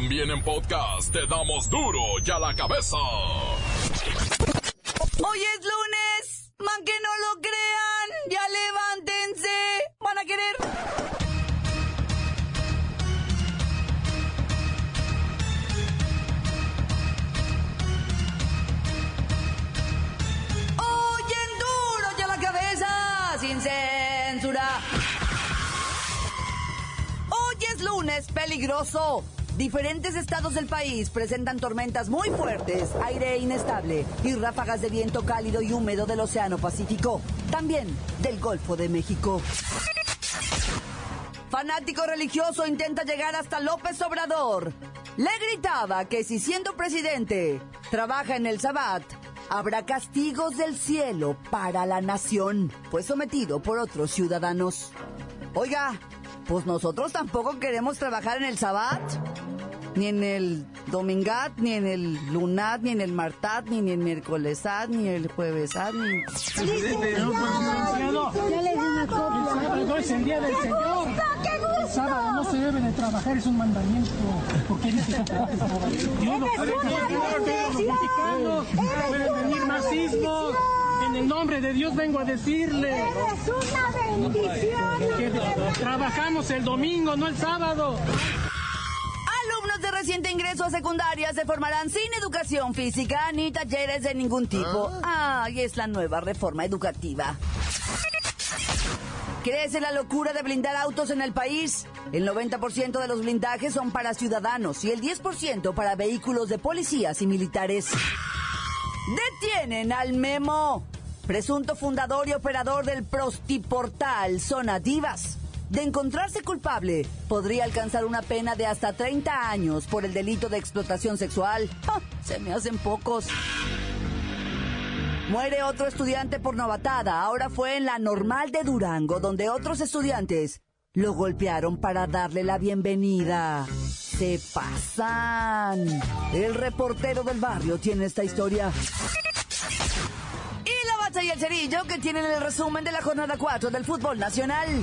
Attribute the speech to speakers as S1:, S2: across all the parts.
S1: También en podcast te damos duro y a la cabeza.
S2: Hoy es lunes, man que no lo crean, ya levántense, van a querer. Hoy en duro y a la cabeza, sin censura. Hoy es lunes peligroso. Diferentes estados del país presentan tormentas muy fuertes, aire inestable y ráfagas de viento cálido y húmedo del Océano Pacífico, también del Golfo de México. Fanático religioso intenta llegar hasta López Obrador. Le gritaba que si siendo presidente trabaja en el Sabbat, habrá castigos del cielo para la nación, pues sometido por otros ciudadanos. Oiga, pues nosotros tampoco queremos trabajar en el Sabbat, ni en el Domingat, ni en el Lunat, ni en el Martat, ni en el Miércolesat, ni el Juevesat, ni...
S3: Licenciado, ya le di una copia. El sábado es el día del Señor. El sábado no se debe de trabajar, es un mandamiento. ¿Por qué dice que los mexicanos. No pueden venir más sismos. En el nombre de Dios vengo a decirle
S4: Es una bendición.
S3: que trabajamos el domingo, no el sábado.
S2: De reciente ingreso a secundaria se formarán sin educación física ni talleres de ningún tipo. Ay, es la nueva reforma educativa. Crece la locura de blindar autos en el país. El 90% de los blindajes son para ciudadanos y el 10% para vehículos de policías y militares. Detienen al Memo, presunto fundador y operador del prostiportal Zona Divas. De encontrarse culpable, podría alcanzar una pena de hasta 30 años por el delito de explotación sexual. ¡Ah! Se me hacen pocos. Muere otro estudiante por novatada. Ahora fue en la normal de Durango, donde otros estudiantes lo golpearon para darle la bienvenida. Se pasan. El reportero del barrio tiene esta historia. Y la bacha y el cerillo que tienen el resumen de la jornada 4 del fútbol nacional.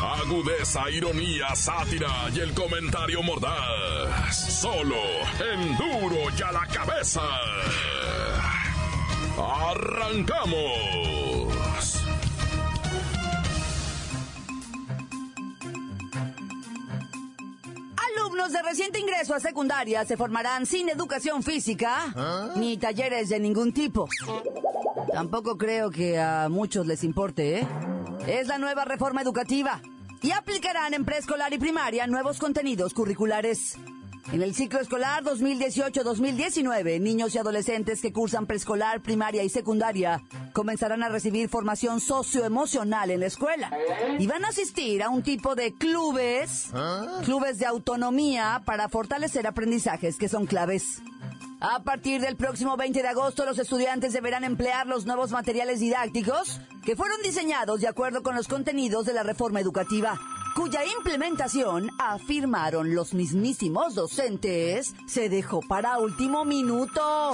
S1: Agudeza, ironía, sátira y el comentario mordaz. Solo en duro y a la cabeza. ¡Arrancamos!
S2: Alumnos de reciente ingreso a secundaria se formarán sin educación física ni talleres de ningún tipo. Tampoco creo que a muchos les importe, ¿eh? Es la nueva reforma educativa y aplicarán en preescolar y primaria nuevos contenidos curriculares. En el ciclo escolar 2018-2019, niños y adolescentes que cursan preescolar, primaria y secundaria comenzarán a recibir formación socioemocional en la escuela y van a asistir a un tipo de clubes, clubes de autonomía para fortalecer aprendizajes que son claves. A partir del próximo 20 de agosto, los estudiantes deberán emplear los nuevos materiales didácticos que fueron diseñados de acuerdo con los contenidos de la reforma educativa, cuya implementación, afirmaron los mismísimos docentes, se dejó para último minuto.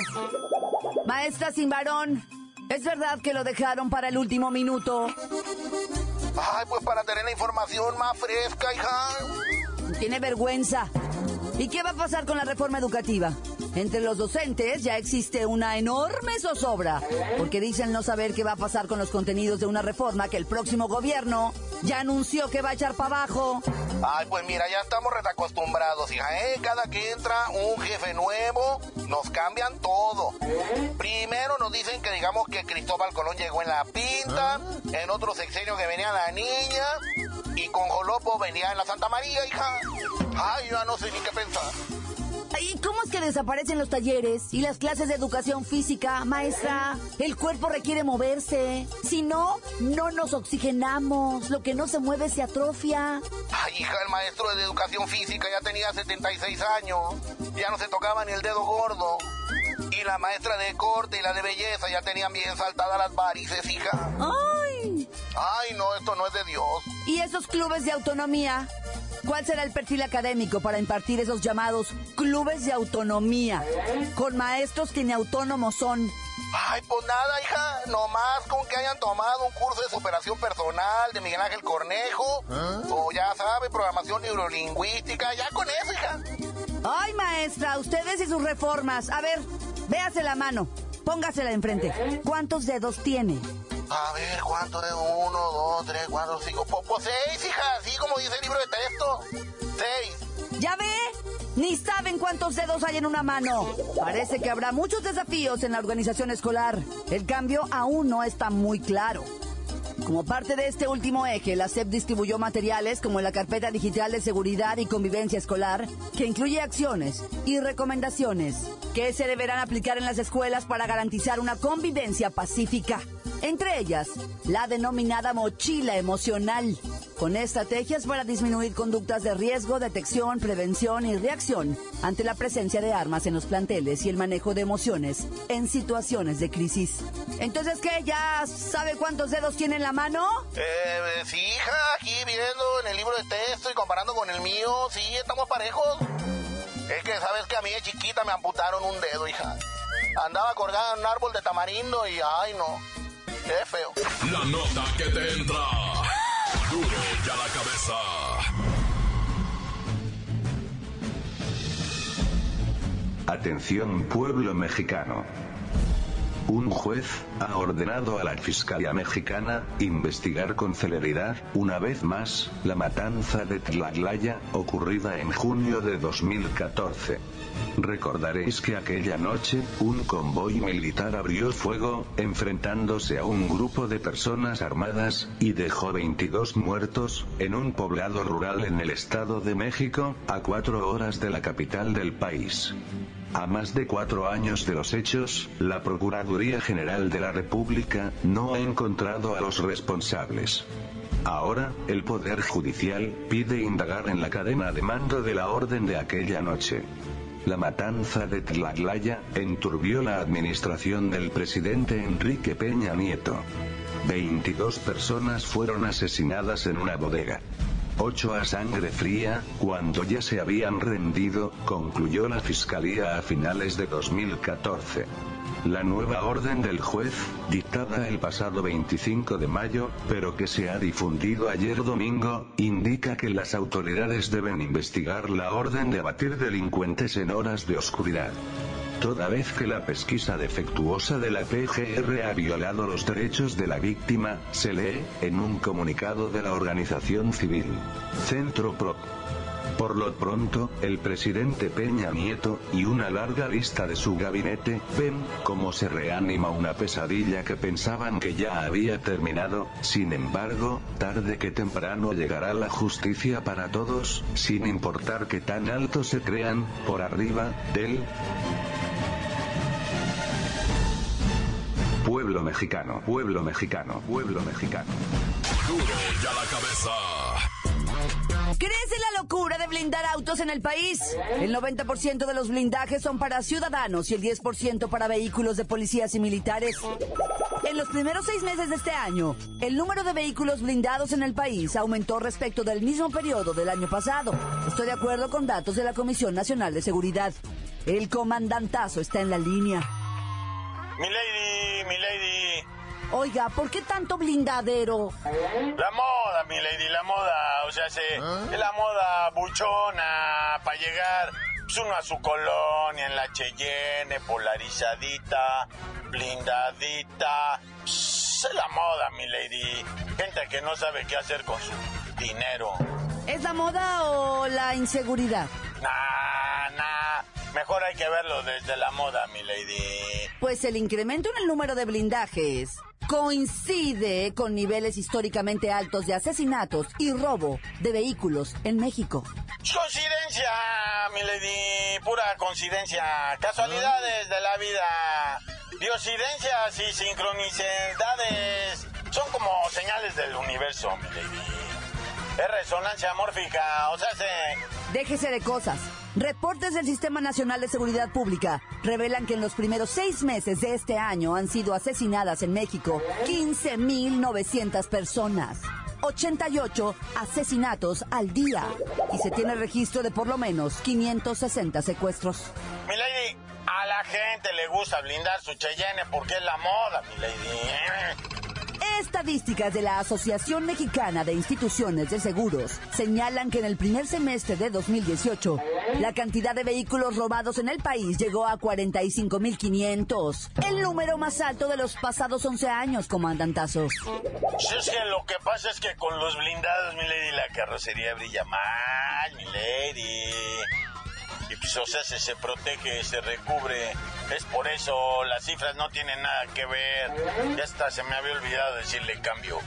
S2: Maestra sin varón, ¿es verdad que lo dejaron para el último minuto?
S5: Ay, pues para tener la información más fresca, hija.
S2: Tiene vergüenza. ¿Y qué va a pasar con la reforma educativa? Entre los docentes ya existe una enorme zozobra, porque dicen no saber qué va a pasar con los contenidos de una reforma que el próximo gobierno ya anunció que va a echar para abajo.
S5: Ay, pues mira, ya estamos retacostumbrados, hija, ¿eh? Cada que entra un jefe nuevo, nos cambian todo. Primero nos dicen que digamos que Cristóbal Colón llegó en la pinta, en otro sexenio que venía la niña, y con Jolopo venía en la Santa María, hija. Ay, ya no sé ni qué pensar.
S2: ¿Y cómo es que desaparecen los talleres y las clases de educación física, maestra? El cuerpo requiere moverse. Si no, no nos oxigenamos. Lo que no se mueve se atrofia.
S5: Ay, hija, el maestro de educación física ya tenía 76 años. Ya no se tocaba ni el dedo gordo. Y la maestra de corte y la de belleza ya tenían bien saltadas las varices, hija.
S2: ¡Ay!
S5: Ay, no, esto no es de Dios.
S2: ¿Y esos clubes de autonomía? ¿Cuál será el perfil académico para impartir esos llamados clubes de autonomía? Con maestros que ni autónomos son.
S5: Ay, pues nada, hija, nomás con que hayan tomado un curso de superación personal de Miguel Ángel Cornejo, o ya sabe, programación neurolingüística, ya con eso, hija.
S2: Ay, maestra, ustedes y sus reformas. A ver, véase la mano, póngasela enfrente. ¿Cuántos dedos tiene?
S5: A ver, ¿cuánto de uno, dos, tres, cuatro, cinco? Pues seis, hija, así como dice el libro de texto. Seis.
S2: ¿Ya ve? Ni saben cuántos dedos hay en una mano. Parece que habrá muchos desafíos en la organización escolar. El cambio aún no está muy claro. Como parte de este último eje, la SEP distribuyó materiales como la carpeta digital de seguridad y convivencia escolar, que incluye acciones y recomendaciones que se deberán aplicar en las escuelas para garantizar una convivencia pacífica. Entre ellas, la denominada mochila emocional, con estrategias para disminuir conductas de riesgo, detección, prevención y reacción ante la presencia de armas en los planteles y el manejo de emociones en situaciones de crisis. Entonces, ¿qué? ¿Ya sabe cuántos dedos tiene en la mano?
S5: Eh, sí, hija, aquí viendo en el libro de texto y comparando con el mío, sí, estamos parejos. Es que sabes que a mí de chiquita me amputaron un dedo, hija. Andaba colgada en un árbol de tamarindo y, ay, no. Qué feo.
S1: La nota que te entra. Duro ya la cabeza.
S6: Atención pueblo mexicano. Un juez ha ordenado a la Fiscalía Mexicana investigar con celeridad, una vez más, la matanza de Tlatlaya, ocurrida en junio de 2014. Recordaréis que aquella noche, un convoy militar abrió fuego, enfrentándose a un grupo de personas armadas, y dejó 22 muertos, en un poblado rural en el Estado de México, a cuatro horas de la capital del país. A más de cuatro años de los hechos, la Procuraduría General de la República no ha encontrado a los responsables. Ahora, el Poder Judicial pide indagar en la cadena de mando de la orden de aquella noche. La matanza de Tlatlaya enturbió la administración del presidente Enrique Peña Nieto. 22 personas fueron asesinadas en una bodega. 8 a sangre fría, cuando ya se habían rendido, concluyó la fiscalía a finales de 2014. La nueva orden del juez, dictada el pasado 25 de mayo, pero que se ha difundido ayer domingo, indica que las autoridades deben investigar la orden de abatir delincuentes en horas de oscuridad. Toda vez que la pesquisa defectuosa de la PGR ha violado los derechos de la víctima, se lee, en un comunicado de la organización civil. Centro Pro. Por lo pronto, el presidente Peña Nieto, y una larga lista de su gabinete, ven cómo se reanima una pesadilla que pensaban que ya había terminado, sin embargo, tarde que temprano llegará la justicia para todos, sin importar que tan alto se crean, por arriba, del pueblo mexicano, pueblo mexicano, pueblo mexicano.
S1: Duro ya la cabeza.
S2: Crece la locura de blindar autos en el país. El 90% de los blindajes son para ciudadanos y el 10% para vehículos de policías y militares. En los primeros seis meses de este año, el número de vehículos blindados en el país aumentó respecto del mismo periodo del año pasado. Estoy de acuerdo con datos de la Comisión Nacional de Seguridad. El comandantazo está en la línea.
S7: Milady, milady.
S2: Oiga, ¿por qué tanto blindadero?
S7: La moda, milady, la moda. O sea, se, es la moda buchona para llegar pues, uno a su colonia en la Cheyenne, polarizadita, blindadita. Pues, es la moda, milady. Gente que no sabe qué hacer con su dinero.
S2: ¿Es la moda o la inseguridad?
S7: Nah, nah. Mejor hay que verlo desde la moda, milady.
S2: Pues el incremento en el número de blindajes coincide con niveles históricamente altos de asesinatos y robo de vehículos en México.
S7: Coincidencia, mi lady, pura coincidencia. Casualidades de la vida. Diosidencias y sincronicidades son como señales del universo, mi lady. Es resonancia mórfica, o sea, se...
S2: Déjese de cosas. Reportes del Sistema Nacional de Seguridad Pública revelan que en los primeros seis meses de este año han sido asesinadas en México 15.900 personas. 88 asesinatos al día y se tiene registro de por lo menos 560 secuestros.
S7: Mi lady, a la gente le gusta blindar su Cheyenne porque es la moda, mi lady.
S2: Estadísticas de la Asociación Mexicana de Instituciones de Seguros señalan que en el primer semestre de 2018, la cantidad de vehículos robados en el país llegó a 45.500, el número más alto de los pasados 11 años, comandantazo.
S7: Si es que lo que pasa es que con los blindados, mi lady, la carrocería brilla mal, mi lady. O sea, se, se protege, se recubre. Es por eso, las cifras no tienen nada que ver. Ya hasta se me había olvidado decirle cambio,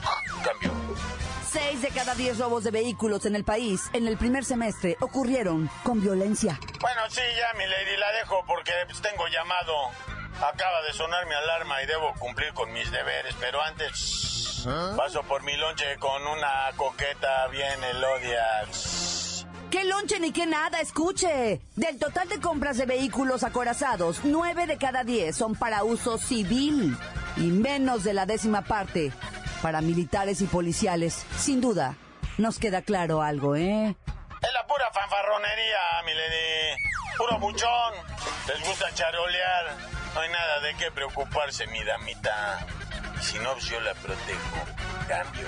S7: cambio.
S2: Seis de cada diez robos de vehículos en el país en el primer semestre ocurrieron con violencia.
S7: Bueno, sí, ya, mi lady, la dejo porque pues, tengo llamado. Acaba de sonar mi alarma y debo cumplir con mis deberes, pero antes paso por mi lonche con una coqueta bien elodia.
S2: ¡Qué lonche ni qué nada! Escuche. Del total de compras de vehículos acorazados, nueve de cada diez son para uso civil y menos de la décima parte para militares y policiales. Sin duda, nos queda claro algo, ¿eh?
S7: Es la pura fanfarronería, mi lady. Puro buchón. Les gusta charolear. No hay nada de qué preocuparse, mi damita. Si no, yo la protejo. Cambio.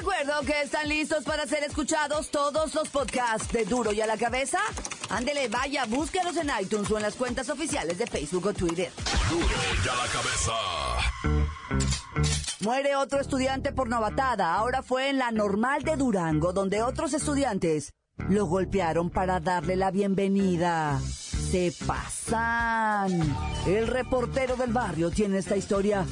S2: Recuerdo que están listos para ser escuchados todos los podcasts de Duro y a la cabeza. Ándele, vaya, búsquenos en iTunes o en las cuentas oficiales de Facebook o Twitter.
S1: Duro y a la cabeza.
S2: Muere otro estudiante por novatada. Ahora fue en la normal de Durango, donde otros estudiantes lo golpearon para darle la bienvenida. Se pasan. El reportero del barrio tiene esta historia.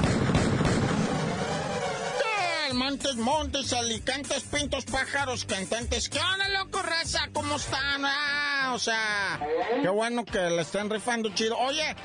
S8: Montes, montes, alicantes, pintos, pájaros, cantantes. ¿Qué onda, loco, raza? ¿Cómo están? Ah, o sea, qué bueno que le estén rifando chido. Oye,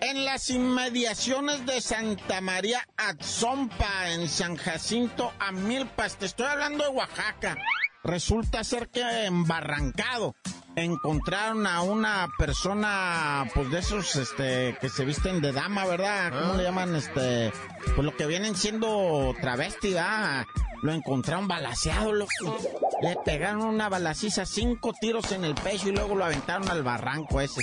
S8: en las inmediaciones de Santa María Atzompa, en San Jacinto, a Milpas, te estoy hablando de Oaxaca. Resulta ser que embarrancado encontraron a una persona, pues de esos, este, que se visten de dama, ¿verdad? ¿Cómo le llaman? Este, pues lo que vienen siendo travesti, ¿verdad? Lo encontraron balaseado, loco. Le pegaron una balaciza, cinco tiros en el pecho y luego lo aventaron al barranco ese.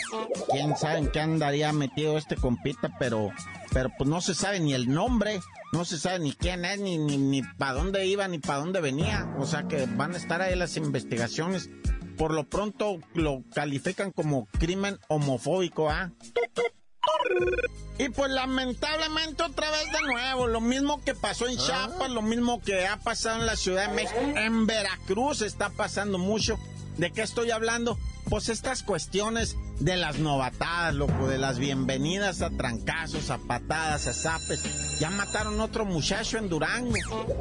S8: Quién sabe en qué andaría metido este compita, pero, pero pues no se sabe ni el nombre, no se sabe ni quién es, ni, ni, ni para dónde iba, ni para dónde venía. O sea que van a estar ahí las investigaciones por lo pronto lo califican como crimen homofóbico, ¿ah? Y pues lamentablemente otra vez de nuevo, lo mismo que pasó en Chiapas, lo mismo que ha pasado en la Ciudad de México, en Veracruz está pasando mucho. ¿De qué estoy hablando? Pues estas cuestiones de las novatadas, loco, de las bienvenidas a trancazos, a patadas, a zapes. Ya mataron otro muchacho en Durango.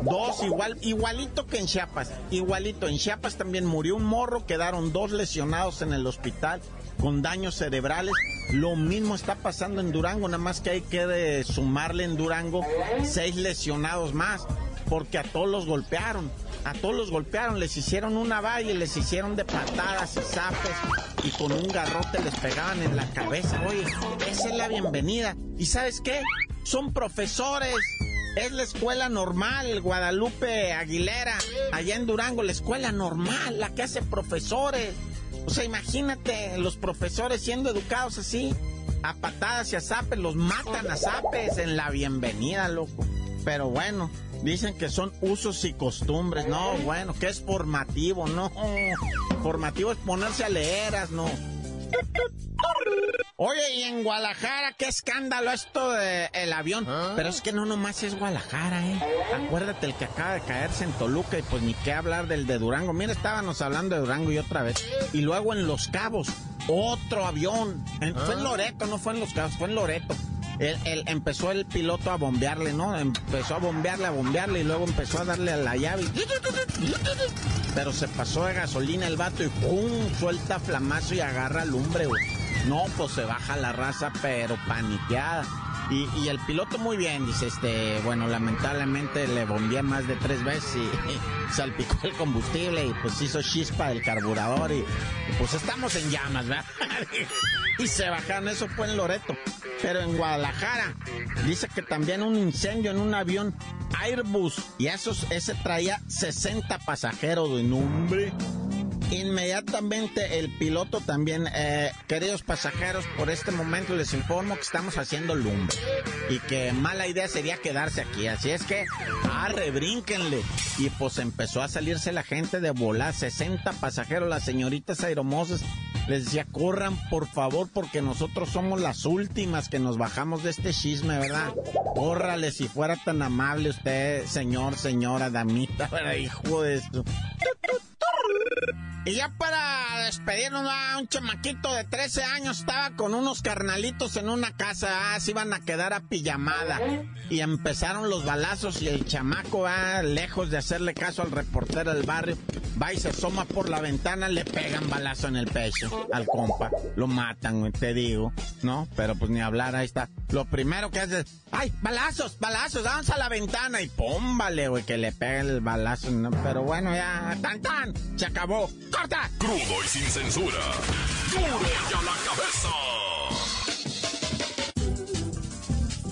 S8: Dos igual, igualito que en Chiapas. Igualito. En Chiapas también murió un morro, quedaron dos lesionados en el hospital con daños cerebrales. Lo mismo está pasando en Durango, nada más que hay que sumarle en Durango seis lesionados más, porque a todos los golpearon. A todos los golpearon, les hicieron una valla, les hicieron de patadas y zapes y con un garrote les pegaban en la cabeza. Oye, esa es la bienvenida. ¿Y sabes qué? Son profesores. Es la escuela normal, Guadalupe Aguilera, allá en Durango, la escuela normal, la que hace profesores. O sea, imagínate los profesores siendo educados así, a patadas y a zapes, los matan a zapes en la bienvenida, loco. Pero bueno, Dicen que son usos y costumbres. No, bueno, que es formativo, no. Formativo es ponerse a leeras, no. Oye, y en Guadalajara, qué escándalo esto del el avión. Pero es que no nomás es Guadalajara, ¿eh? Acuérdate el que acaba de caerse en Toluca y pues ni qué hablar del de Durango. Mira, estábamos hablando de Durango y otra vez. Y luego en Los Cabos, otro avión. fue en Loreto, no fue en Los Cabos, fue en Loreto. Empezó el piloto a bombearle, ¿no? Empezó a bombearle, a bombearle y luego empezó a darle a la llave. Pero se pasó de gasolina el vato y ¡pum! Suelta flamazo y agarra lumbre, güey. No, pues se baja la raza, pero paniqueada. Y, el piloto muy bien, dice, este, bueno, lamentablemente le bombeé más de tres veces y, salpicó el combustible y pues hizo chispa el carburador y, pues estamos en llamas, ¿verdad? y se bajaron, eso fue en Loreto. Pero en Guadalajara dice que también un incendio en un avión Airbus y esos, ese traía 60 pasajeros de nombre. Inmediatamente el piloto también, eh, queridos pasajeros, por este momento les informo que estamos haciendo lumbre y que mala idea sería quedarse aquí. Así es que, arre, brínquenle. Y pues empezó a salirse la gente de volar, 60 pasajeros, las señoritas aeromosas. Les decía, corran por favor porque nosotros somos las últimas que nos bajamos de este chisme, ¿verdad? Córrale si fuera tan amable usted, señor, señora, damita, ¿verdad? Hijo de esto. Y ya para despedirnos, a un chamaquito de 13 años estaba con unos carnalitos en una casa, ah, se iban a quedar a pijamada. Y empezaron los balazos y el chamaco, va lejos de hacerle caso al reportero del barrio, va y se asoma por la ventana, le pegan balazo en el pecho al compa. Lo matan, te digo, ¿no? Pero pues ni hablar, ahí está. Lo primero que hace es, ¡ay, balazos, balazos, vamos a la ventana! Y pómbale, güey, que le pega el balazo. Pero bueno, ya, tan tan, se acabó. ¡Corta!
S1: Crudo y sin censura. ¡Duro y a la
S2: cabeza!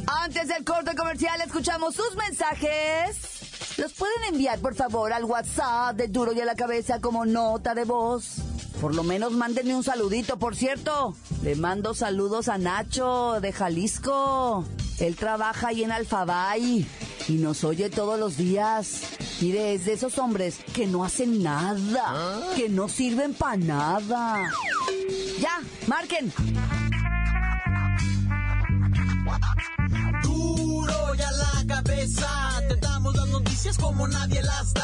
S2: Antes del corte comercial, escuchamos sus mensajes. Los pueden enviar, por favor, al WhatsApp de Duro y a la cabeza como nota de voz. Por lo menos mándenme un saludito, por cierto. Le mando saludos a Nacho de Jalisco. Él trabaja ahí en Alfabay y nos oye todos los días. Mire, es de esos hombres que no hacen nada, que no sirven para nada. Ya, marquen.
S9: Duro ya la cabeza, te damos las noticias como nadie las da.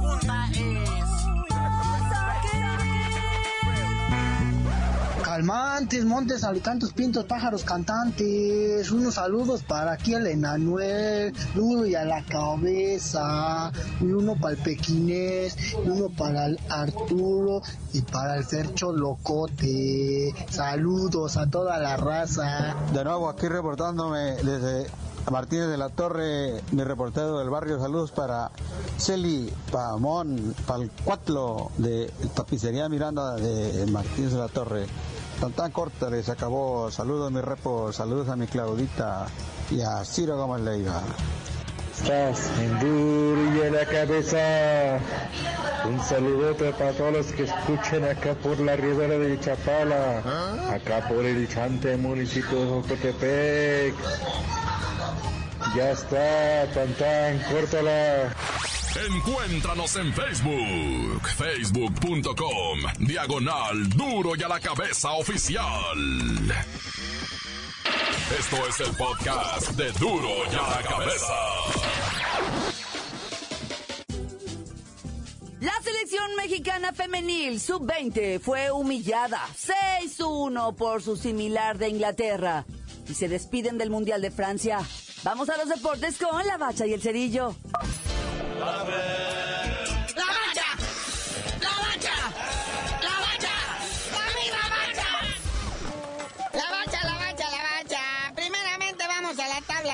S10: Calmantes, montes, alicantos, pintos, pájaros, cantantes. Unos saludos para aquí el Enanuel, duro y a la cabeza. Y uno para el Pequinés, y uno para el Arturo y para el Fercho Locote. Saludos a toda la raza.
S11: De nuevo aquí reportándome desde Martínez de la Torre, mi reportero del barrio. Saludos para Celi Pamón, para el Cuatlo de Tapicería Miranda de Martínez de la Torre. Tan tan corta les acabó. Saludos a mi repo, saludos a mi Claudita y a Ciro Gómez Leiva.
S12: Estás en duro en la cabeza. Un saludote para todos los que escuchen acá por la ribera de Chapala, acá por el chante municipio de Jocotepec. Ya está, tan tan, córtala.
S1: Encuéntranos en Facebook, facebook.com, diagonal duro y a la cabeza oficial. Esto es el podcast de duro y a la cabeza.
S2: La selección mexicana femenil sub-20 fue humillada 6-1 por su similar de Inglaterra y se despiden del Mundial de Francia. Vamos a los deportes con la bacha y el cerillo.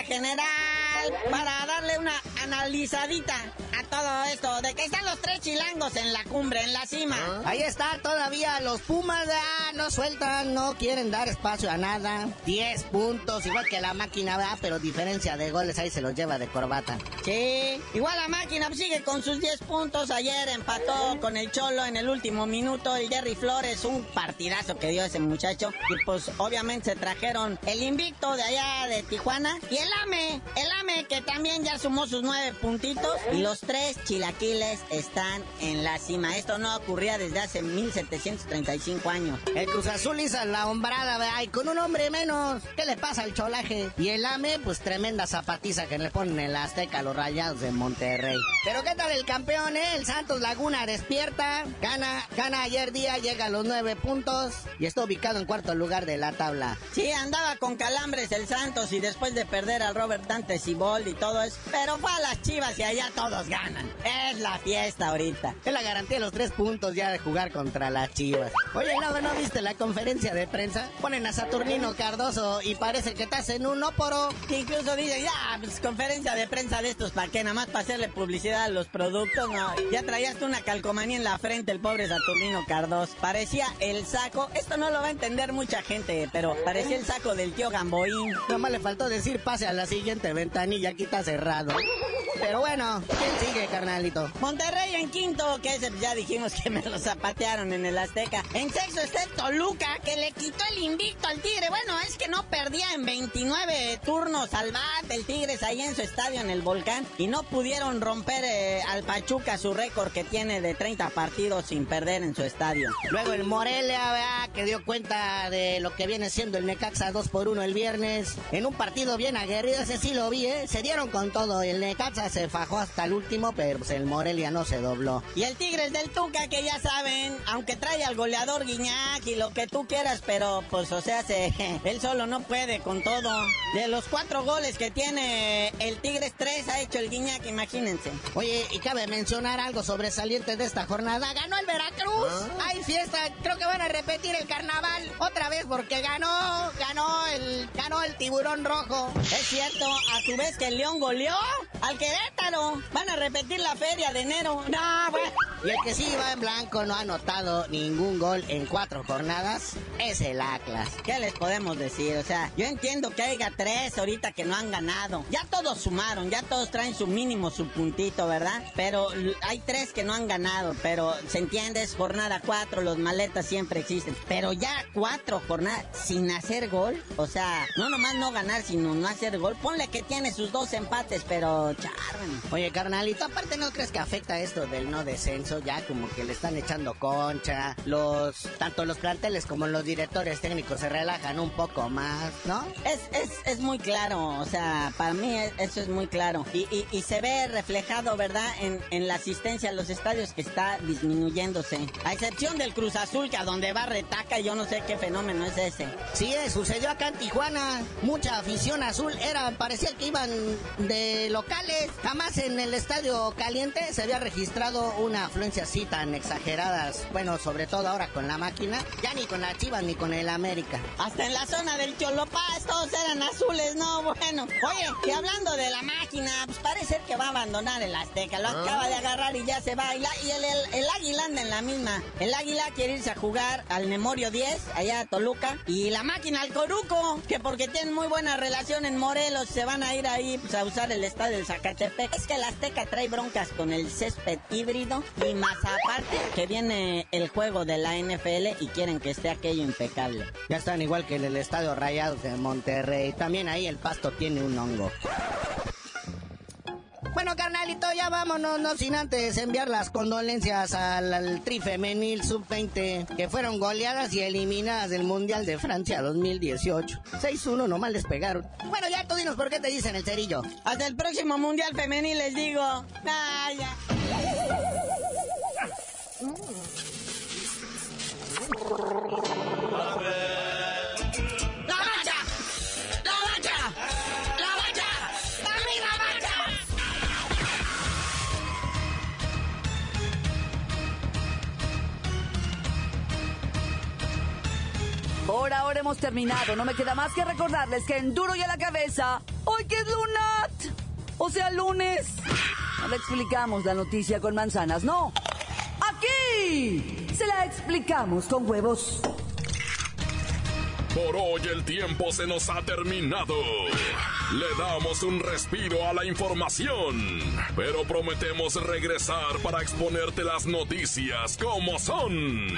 S9: General para darle una analizadita. a todo
S13: esto? De que están los tres chilangos en la cumbre, en la cima.
S14: Ahí está todavía los Pumas, ah, no sueltan, no quieren dar espacio a nada. 10 puntos, igual que la máquina, ¿verdad? pero diferencia de goles ahí se los lleva de corbata.
S13: Sí, igual la máquina sigue con sus 10 puntos. Ayer empató con el Cholo en el último minuto. El Jerry Flores, un partidazo que dio ese muchacho. Y pues obviamente se trajeron el invicto de allá de Tijuana. Y el AME, el AME que también ya sumó sus 9 puntitos. Y los tres chilaquiles están en la cima. Esto no ocurría desde hace 1735 años.
S14: El Cruz Azul hizo la hombrada, ¿verdad? Y con un hombre menos. ¿Qué le pasa al cholaje? Y el AME, pues tremenda zapatiza que le ponen en la Azteca a los rayados de Monterrey. Pero ¿qué tal el campeón, eh? El Santos Laguna despierta, gana, gana ayer día, llega a los nueve puntos y está ubicado en cuarto lugar de la tabla.
S13: Sí, andaba con calambres el Santos y después de perder al Robert Dante Cibol y todo eso, pero fue a las chivas y allá todos ganan. Es la fiesta ahorita.
S14: Es la garantía de los tres puntos ya de jugar contra las chivas. Oye, ¿no, ¿no viste la conferencia de prensa? Ponen a Saturnino Cardoso y parece que estás en un óporo.
S13: Incluso dicen, ya, pues conferencia de prensa de estos, ¿para qué? Nada más para hacerle publicidad a los productos, no. Ya traías una calcomanía en la frente el pobre Saturnino Cardos. Parecía el saco, esto no lo va a entender mucha gente, pero parecía el saco del tío Gamboín.
S14: Nomás le faltó decir pase a la siguiente ventanilla, aquí está cerrado. Pero bueno, ¿quién sigue, carnalito?
S13: Monterrey en quinto, que ya dijimos que me lo zapatearon en el Azteca. En sexto está el Toluca, que le quitó el invicto al Tigre. Bueno, es que no perdía en 29 turnos al bat el Tigres ahí en su estadio en el Volcán y no pudieron romper eh, al Pachuca su récord que tiene de 30 partidos sin perder en su estadio.
S14: Luego el Morelia, ¿verdad? que dio cuenta de lo que viene siendo el Necaxa 2 por 1 el viernes. En un partido bien aguerrido, ese sí lo vi, ¿eh? Se dieron con todo. El Necaxa se fajó hasta el último, pero pues, el Morelia no se dobló.
S13: Y el Tigres del Tuca, que ya saben, aunque trae al goleador Guiñac y lo que tú quieras, pero pues o sea, se, él solo no puede con todo. De los cuatro goles que tiene el Tigres, tres ha hecho el Guiñac, imagínense.
S14: Oye, y cabe mencionar algo sobresaliente de esta jornada. Ganó el Veracruz.
S13: ¿Ah?
S14: Hay fiesta, creo que van a repetir el carnaval otra vez porque ganó, ganó el, ganó el tiburón rojo.
S13: Es cierto, a su vez que el León goleó al Querétaro. Van a repetir la feria de enero. No, bueno.
S14: Y el que sí va en blanco no ha anotado ningún gol en cuatro jornadas es el Atlas.
S13: ¿Qué les podemos decir? O sea, yo entiendo que haya tres ahorita que no han ganado. Ya todos sumaron, ya todos traen su mínimo, su puntito, ¿verdad? Pero hay tres que no han ganado. Pero, ¿se entiende? Es jornada cuatro, los maletas siempre existen. Pero ya cuatro jornadas sin hacer gol. O sea, no nomás no ganar, sino no hacer gol. Ponle que tiene sus dos empates, pero
S14: Oye, carnalito, aparte no crees que afecta esto del no descenso, ya como que le están echando concha, los, tanto los planteles como los directores técnicos se relajan un poco más, ¿no?
S13: Es, es, es muy claro, o sea, para mí eso es muy claro. Y, y, y se ve reflejado, ¿verdad?, en, en, la asistencia a los estadios que está disminuyéndose. A excepción del Cruz Azul, que a donde va retaca, yo no sé qué fenómeno es ese.
S14: Sí, sucedió acá en Tijuana. Mucha afición azul era, parecía que iban de locales. Jamás en el estadio caliente se había registrado una afluencia así tan exageradas. Bueno, sobre todo ahora con la máquina. Ya ni con la Chivas ni con el América.
S13: Hasta en la zona del Cholopaz todos eran azules, no, bueno. Oye, y hablando de la máquina, pues parece que va a abandonar el Azteca. Lo acaba de agarrar y ya se va. Y, la, y el, el, el, Águila anda en la misma. El Águila quiere irse a jugar al Memorio 10, allá a Toluca. Y la máquina al Coruco, que porque tienen muy buena relación en Morelos, se van a ir ahí pues, a usar el estadio del Es que el Azteca trae broncas con el césped híbrido. Y más aparte que viene el juego de la NFL y quieren que esté aquello impecable.
S14: Ya están igual que en el estadio Rayados de Monterrey. También ahí el pasto tiene un hongo. Ya vámonos, no sin antes enviar las condolencias al, al Tri Femenil Sub-20, que fueron goleadas y eliminadas del Mundial de Francia 2018. 6-1 nomás les pegaron. Bueno, ya tú dinos por qué te dicen el cerillo.
S13: Hasta el próximo Mundial Femenil les digo. Ah, ya.
S2: Por ahora hemos terminado. No me queda más que recordarles que en Duro y a la cabeza, hoy que es Lunat. O sea, lunes. No le explicamos la noticia con manzanas, no. Aquí se la explicamos con huevos.
S1: Por hoy el tiempo se nos ha terminado. Le damos un respiro a la información, pero prometemos regresar para exponerte las noticias como son.